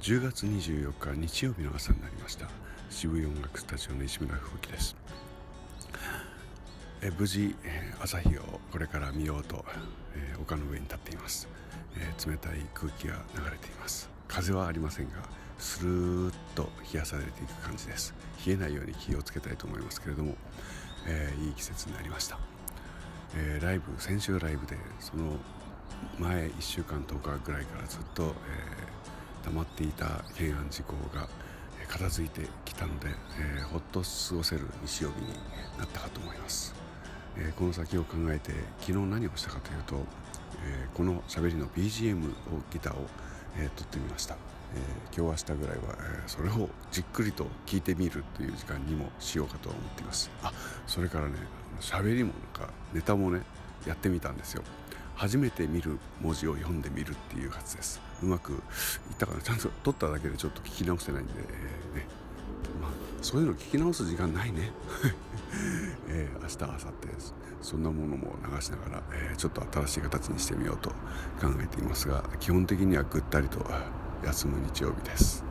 10月24日日曜日の朝になりました。渋い音楽スタジオの石村吹雪です。え無事朝日をこれから見ようと、えー、丘の上に立っています、えー、冷たい空気が流れています。風はありませんがスルーッと冷やされていく感じです。冷えないように気をつけたいと思いますけれども、えー、いい季節になりました、えライブ先週ライブでその前1週間10日ぐらいからずっと、え溜まっていた懸案事項が片付いてきたので、えー、ほっと過ごせる日曜日になったかと思います、えー、この先を考えて昨日何をしたかというと、えー、このしゃべりの BGM をギターを、え撮ってみました、え今日明日ぐらいは、えそれをじっくりと聞いてみるという時間にもしようかと思っています。あそれからねしゃべりもなんかネタもねやってみたんですよ。初めて見る文字を読んでみるっていうはずです。うまくいったかな。ちゃんと撮っただけでちょっと聞き直してないんで、えー、ね。まあ、そういうの聞き直す時間ないね、えー、明日明後日そんなものも流しながら、えー、ちょっと新しい形にしてみようと考えていますが基本的にはぐったりと休む日曜日です。